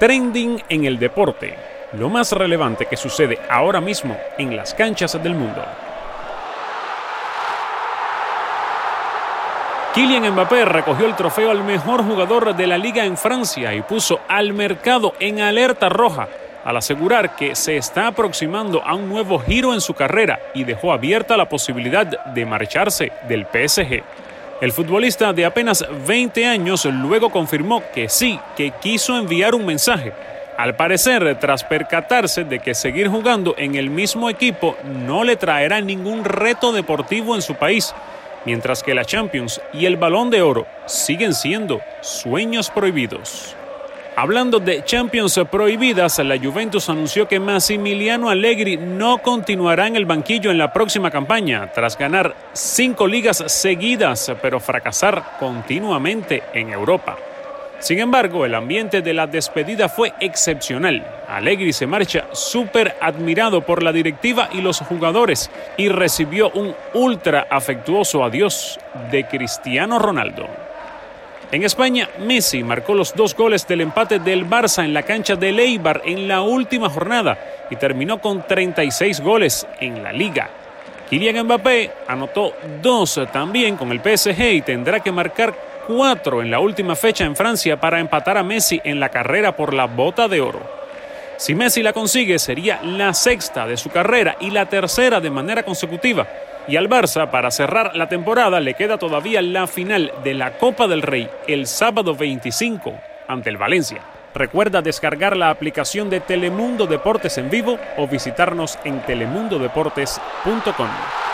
Trending en el deporte, lo más relevante que sucede ahora mismo en las canchas del mundo. Kylian Mbappé recogió el trofeo al mejor jugador de la liga en Francia y puso al mercado en alerta roja al asegurar que se está aproximando a un nuevo giro en su carrera y dejó abierta la posibilidad de marcharse del PSG. El futbolista de apenas 20 años luego confirmó que sí, que quiso enviar un mensaje. Al parecer, tras percatarse de que seguir jugando en el mismo equipo no le traerá ningún reto deportivo en su país, mientras que la Champions y el Balón de Oro siguen siendo sueños prohibidos. Hablando de Champions prohibidas, la Juventus anunció que Massimiliano Allegri no continuará en el banquillo en la próxima campaña, tras ganar cinco ligas seguidas, pero fracasar continuamente en Europa. Sin embargo, el ambiente de la despedida fue excepcional. Allegri se marcha súper admirado por la directiva y los jugadores y recibió un ultra afectuoso adiós de Cristiano Ronaldo. En España, Messi marcó los dos goles del empate del Barça en la cancha de Leibar en la última jornada y terminó con 36 goles en la liga. Kylian Mbappé anotó dos también con el PSG y tendrá que marcar cuatro en la última fecha en Francia para empatar a Messi en la carrera por la bota de oro. Si Messi la consigue, sería la sexta de su carrera y la tercera de manera consecutiva y al Barça, para cerrar la temporada, le queda todavía la final de la Copa del Rey el sábado 25 ante el Valencia. Recuerda descargar la aplicación de Telemundo Deportes en vivo o visitarnos en telemundodeportes.com.